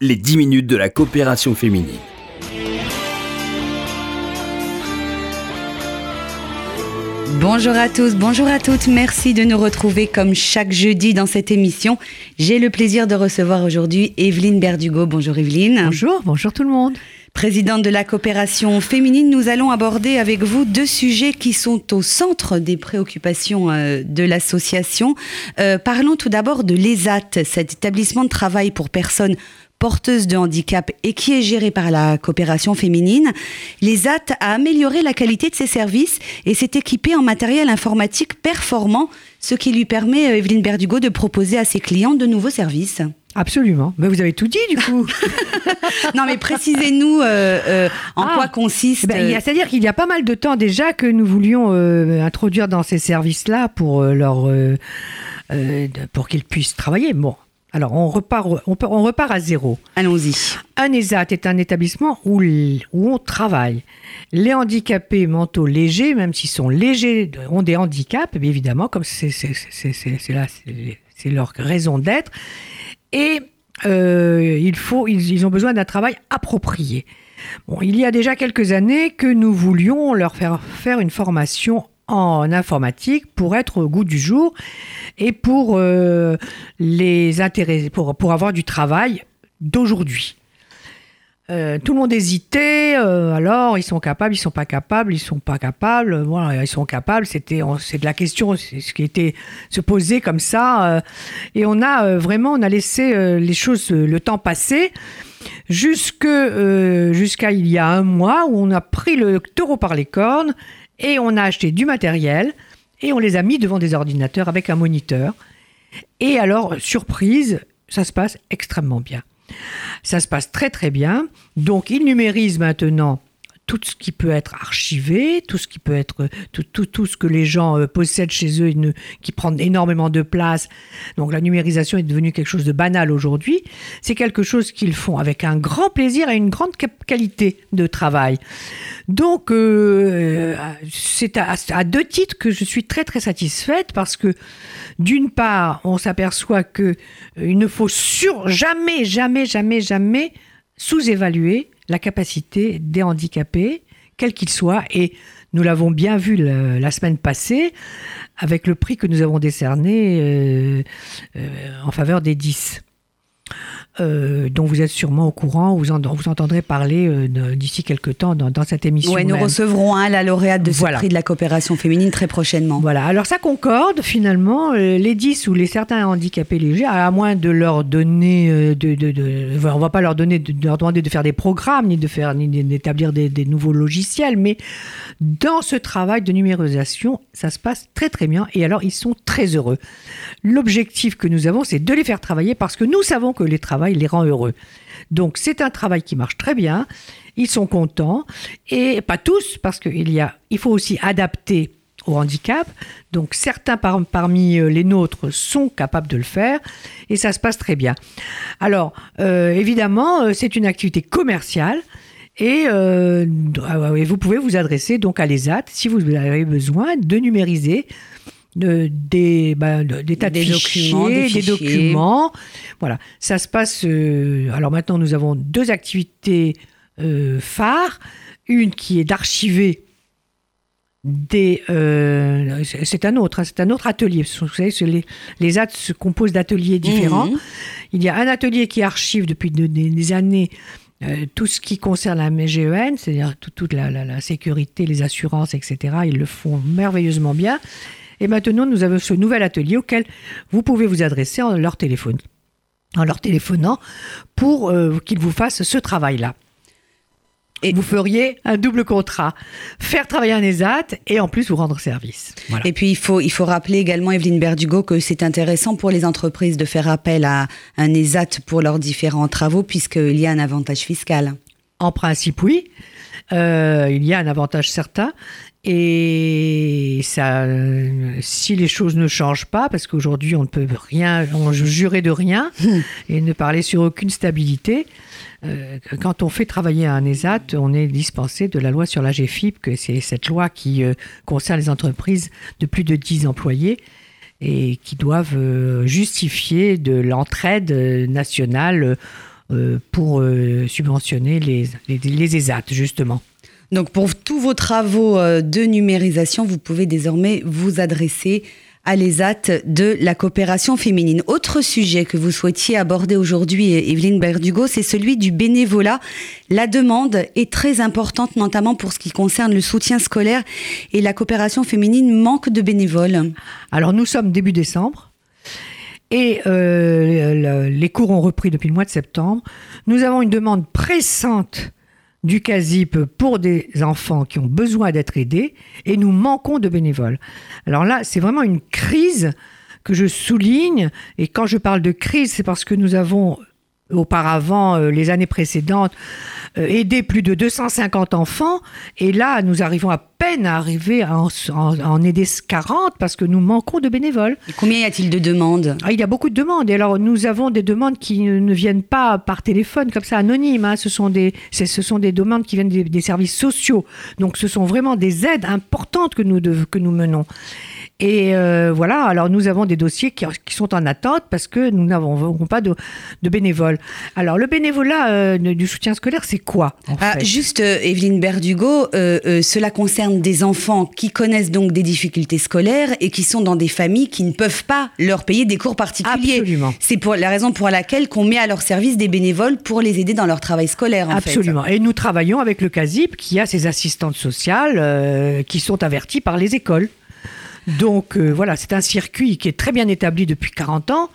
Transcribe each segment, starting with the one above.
les 10 minutes de la coopération féminine. Bonjour à tous, bonjour à toutes. Merci de nous retrouver comme chaque jeudi dans cette émission. J'ai le plaisir de recevoir aujourd'hui Evelyne Berdugo. Bonjour Evelyne. Bonjour, bonjour tout le monde. Présidente de la coopération féminine, nous allons aborder avec vous deux sujets qui sont au centre des préoccupations euh, de l'association. Euh, parlons tout d'abord de l'ESAT, cet établissement de travail pour personnes porteuse de handicap et qui est gérée par la coopération féminine, l'ESAT a amélioré la qualité de ses services et s'est équipé en matériel informatique performant, ce qui lui permet, euh, Evelyne Berdugo, de proposer à ses clients de nouveaux services. Absolument. Mais vous avez tout dit du coup. non, mais précisez-nous euh, euh, en Ah. quoi consiste. Ben, y a- C'est-à-dire qu'il y a pas mal de temps déjà que nous voulions introduire dans ces services-là pour leur pour qu'ils puissent travailler. Bon, alors on repart on, peut- on repart à zéro. Allons-y. Un ESAT est un établissement où, où on travaille. Les handicapés mentaux légers, même s'ils sont légers, ont des handicaps, bien évidemment, comme c'est c'est- c'est- c'est- c'est là, c'est- c'est leur raison d'être. Et euh, il faut, ils, ils ont besoin d'un travail approprié. Bon, il y a déjà quelques années que nous voulions leur faire faire une formation en informatique pour être au goût du jour et pour euh, les intéresser, pour, pour avoir du travail d'aujourd'hui. Euh, tout le monde hésitait. euh, alors, ils sont capables, ils sont pas capables, ils sont pas capables. Voilà, ils sont capables. C'était, c'est de la question, c'est ce qui était se poser comme ça. et on a vraiment, on a laissé les choses, le temps passer, jusque jusqu'à il y a un mois où on a pris le taureau par les cornes et on a acheté du matériel et on les a mis devant des ordinateurs avec un moniteur. Et alors, surprise, ça se passe extrêmement bien. Ça se passe très très bien. Donc ils numérisent maintenant tout ce qui peut être archivé, tout ce qui peut être tout, tout, tout ce que les gens euh, possèdent chez eux, qui prend énormément de place. Donc la numérisation est devenue quelque chose de banal aujourd'hui. C'est quelque chose qu'ils font avec un grand plaisir et une grande qualité de travail. Donc euh, c'est à, deux titres que je suis très très satisfaite parce que d'une part, on s'aperçoit que euh, il ne faut sur jamais, jamais, jamais, jamais sous-évaluer la capacité des handicapés, quels qu'ils soient. Et nous l'avons bien vu la semaine passée avec le prix que nous avons décerné euh, euh, en faveur des 10. Euh, dont vous êtes sûrement au courant, vous, en- vous entendrez parler euh, d'ici quelques temps dans, dans cette émission. Ouais, nous même. recevrons hein, la lauréate de ce Voilà. prix de la coopération féminine très prochainement. Voilà, alors ça concorde finalement, euh, les 10 ou les certains handicapés légers, à moins de leur donner, de, de, de- on va pas leur donner, de, leur demander de faire des programmes, ni de faire, ni d'établir des, des nouveaux logiciels, mais dans ce travail de numérisation, ça se passe très très bien, et alors ils sont très heureux. L'objectif que nous avons, c'est de les faire travailler parce que nous savons que les travail les rend heureux. Donc c'est un travail qui marche très bien, ils sont contents, et pas tous, parce qu'il y a, il faut aussi adapter au handicap. Donc certains par- parmi euh, les nôtres sont capables de le faire et ça se passe très bien. Alors euh, évidemment, euh, c'est une activité commerciale. Et, et vous pouvez vous adresser donc à l'ESAT si vous avez besoin de numériser de- des, bah, de- des tas de fichiers, documents, des des fichiers. documents. Voilà, ça se passe. euh, alors maintenant, nous avons deux activités euh, phares. Une qui est d'archiver des. euh, c'est un autre, hein, c'est un autre atelier. Vous savez, les, les AT se composent d'ateliers différents. Mhm. Il y a un atelier qui archive depuis de- des, années euh, tout ce qui concerne la MGEN, c'est-à-dire tout- toute la, la- la sécurité, les assurances, etc. Ils le font merveilleusement bien. Et maintenant, nous avons ce nouvel atelier auquel vous pouvez vous adresser en leur téléphone, en leur téléphonant pour euh, qu'ils vous fassent ce travail-là. Et- vous feriez un double contrat, faire travailler un ESAT et en plus vous rendre service. Voilà. Et puis il faut, il faut rappeler également, Evelyne Berdugo, que c'est intéressant pour les entreprises de faire appel à un ESAT pour leurs différents travaux, puisqu'il y a un avantage fiscal. En principe, oui. Euh, il y a un avantage certain. Et ça, si les choses ne changent pas, parce qu'aujourd'hui on ne peut rien, on jurer de rien et ne parler sur aucune stabilité, euh, quand on fait travailler un ESAT, on est dispensé de la loi sur la GFIP, que c'est cette loi qui euh, concerne les entreprises de plus de 10 employés et qui doivent euh, justifier de l'entraide nationale pour subventionner les, les, les ESAT, justement. Donc pour tous vos travaux de numérisation, vous pouvez désormais vous adresser à l'ESAT de la coopération féminine. Autre sujet que vous souhaitiez aborder aujourd'hui, Evelyne Berdugo, c'est celui du bénévolat. La demande est très importante, notamment pour ce qui concerne le soutien scolaire et la coopération féminine manque de bénévoles. Alors nous sommes début décembre. Et euh, les cours ont repris depuis le mois de septembre. Nous avons une demande pressante du CASIP pour des enfants qui ont besoin d'être aidés et nous manquons de bénévoles. Alors là, c'est vraiment une crise que je souligne et quand je parle de crise, c'est parce que nous avons auparavant, euh, les années précédentes, euh, aidé plus de 250 enfants. Et là, nous arrivons à peine à arriver à en, aider 40 parce que nous manquons de bénévoles. Et combien y a-t-il de demandes? Ah, Il y a beaucoup de demandes. Et alors, nous avons des demandes qui ne viennent pas par téléphone, comme ça, anonymes. Hein. Ce, sont des, ce sont des demandes qui viennent des, services sociaux. Donc, ce sont vraiment des aides importantes que nous, que nous menons. Et euh, voilà, alors nous avons des dossiers qui, sont en attente parce que nous n'avons pas de, bénévoles. Alors le bénévolat euh, du soutien scolaire, c'est quoi ah, Juste, euh, Evelyne Berdugo, cela concerne des enfants qui connaissent donc des difficultés scolaires et qui sont dans des familles qui ne peuvent pas leur payer des cours particuliers. Absolument. C'est pour la raison pour laquelle qu'on met à leur service des bénévoles pour les aider dans leur travail scolaire. Absolument. Et nous travaillons avec le CASIP qui a ses assistantes sociales qui sont averties par les écoles. Donc euh, voilà, c'est un circuit qui est très bien établi depuis 40 ans.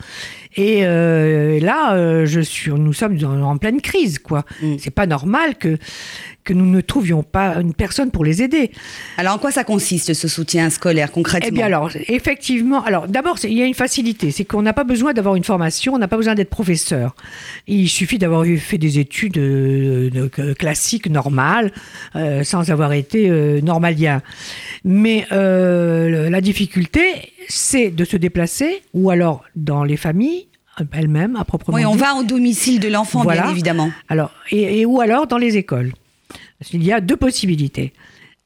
Et euh, là, euh, je suis, nous sommes en, pleine crise, quoi. Mm. C'est pas normal que que nous ne trouvions pas une personne pour les aider. Alors, en quoi ça consiste ce soutien scolaire concrètement Eh bien, alors, effectivement, alors d'abord, il y a une facilité, c'est qu'on n'a pas besoin d'avoir une formation, on n'a pas besoin d'être professeur. Il suffit d'avoir fait des études euh, classiques, normales, euh, sans avoir été euh, normalien. Mais la difficulté, c'est de se déplacer, ou alors dans les familles, elles-mêmes, à proprement Oui, on va au domicile de l'enfant, bien évidemment. Alors, et, ou alors dans les écoles. Il y a deux possibilités.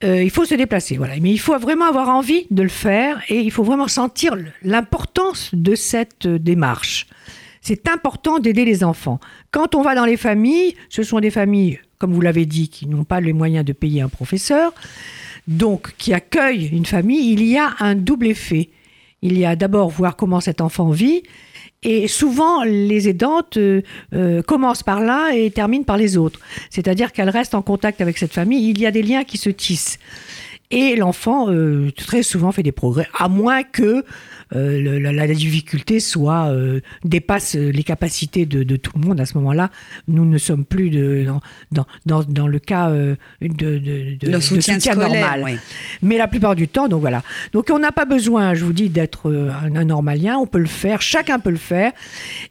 Euh, il faut se déplacer, voilà. Mais il faut vraiment avoir envie de le faire et il faut vraiment sentir l'importance de cette euh, démarche. C'est important d'aider les enfants. Quand on va dans les familles, ce sont des familles, comme vous l'avez dit, qui n'ont pas les moyens de payer un professeur, donc qui accueillent une famille, il y a un double effet. Il y a d'abord voir comment cet enfant vit, et souvent, les aidantes euh, euh, commencent par l'un et terminent par les autres. C'est-à-dire qu'elles restent en contact avec cette famille. Il y a des liens qui se tissent. Et l'enfant, euh, très souvent, fait des progrès, à moins que euh, la, difficulté soit euh, dépasse les capacités de, tout le monde. À ce moment-là, nous ne sommes plus de, dans, dans, dans le cas de, de, soutien, normal. Mais la plupart du temps, donc voilà. Donc on n'a pas besoin, je vous dis, d'être un, un, normalien. On peut le faire, chacun peut le faire.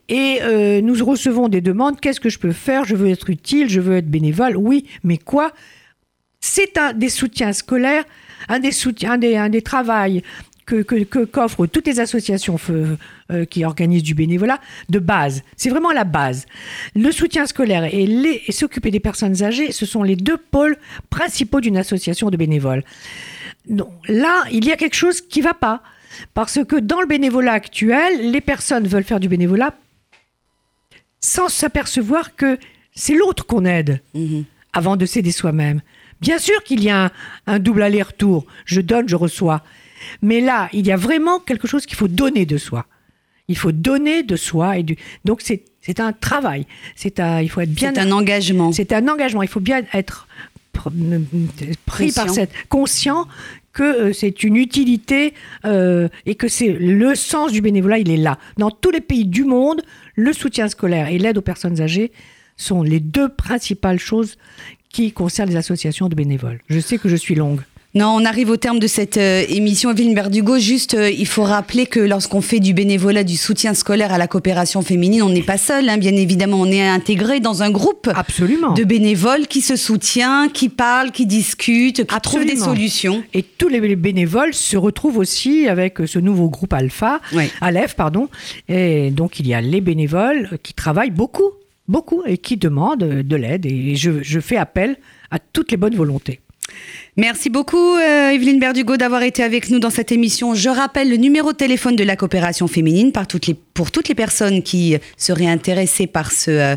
Et nous recevons des demandes. Qu'est-ce que je peux faire? Je veux être utile, je veux être bénévole. Oui, mais quoi? C'est un des soutiens scolaires, un des soutiens, un des, un des travails que, qu'offrent toutes les associations euh, qui organisent du bénévolat de base. C'est vraiment la base. Le soutien scolaire et, s'occuper des personnes âgées, ce sont les deux pôles principaux d'une association de bénévoles. Donc, là, il y a quelque chose qui ne va pas. Parce que dans le bénévolat actuel, les personnes veulent faire du bénévolat sans s'apercevoir que c'est l'autre qu'on aide mmh avant de s'aider soi-même. Bien sûr qu'il y a un, double aller-retour. Je donne, je reçois. Mais là, il y a vraiment quelque chose qu'il faut donner de soi. Il faut donner de soi et du. Donc c'est c'est un travail. C'est un. Il faut être bien. C'est un engagement. C'est un engagement. Il faut bien être pris par cette conscient que euh, c'est une utilité euh, et que c'est le sens du bénévolat. Il est là. Dans tous les pays du monde, le soutien scolaire et l'aide aux personnes âgées sont les deux principales choses qui concerne les associations de bénévoles. Je sais que je suis longue. Non, on arrive au terme de cette euh, émission. Evelyne Berdugo, juste, euh, il faut rappeler que lorsqu'on fait du bénévolat, du soutien scolaire à la coopération féminine, on n'est pas seul, hein, bien évidemment. On est intégré dans un groupe Absolument. de bénévoles qui se soutient, qui parlent, qui discutent, qui trouvent des solutions. Et tous les bénévoles se retrouvent aussi avec ce nouveau groupe Alpha, Aleph, pardon. Et donc, il y a les bénévoles qui travaillent beaucoup beaucoup et qui demandent de l'aide. Et je, fais appel à toutes les bonnes volontés. Merci beaucoup, euh, Evelyne Berdugo, d'avoir été avec nous dans cette émission. Je rappelle le numéro de téléphone de la coopération féminine pour toutes les personnes qui seraient intéressées par euh,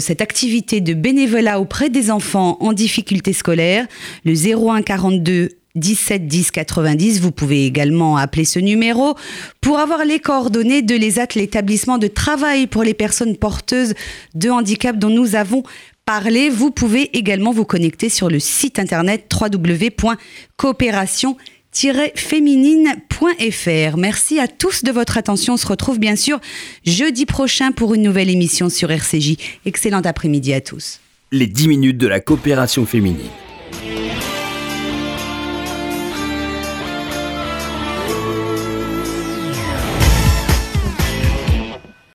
cette activité de bénévolat auprès des enfants en difficulté scolaire. Le 01 42 17 10 90. Vous pouvez également appeler ce numéro pour avoir les coordonnées de l'ESAT, l'établissement de travail pour les personnes porteuses de handicap dont nous avons parlé. Vous pouvez également vous connecter sur le site internet www.coopération féminine.fr. Merci à tous de votre attention. On se retrouve bien sûr jeudi prochain pour une nouvelle émission sur RCJ. Excellent après-midi à tous. Les 10 minutes de la coopération féminine.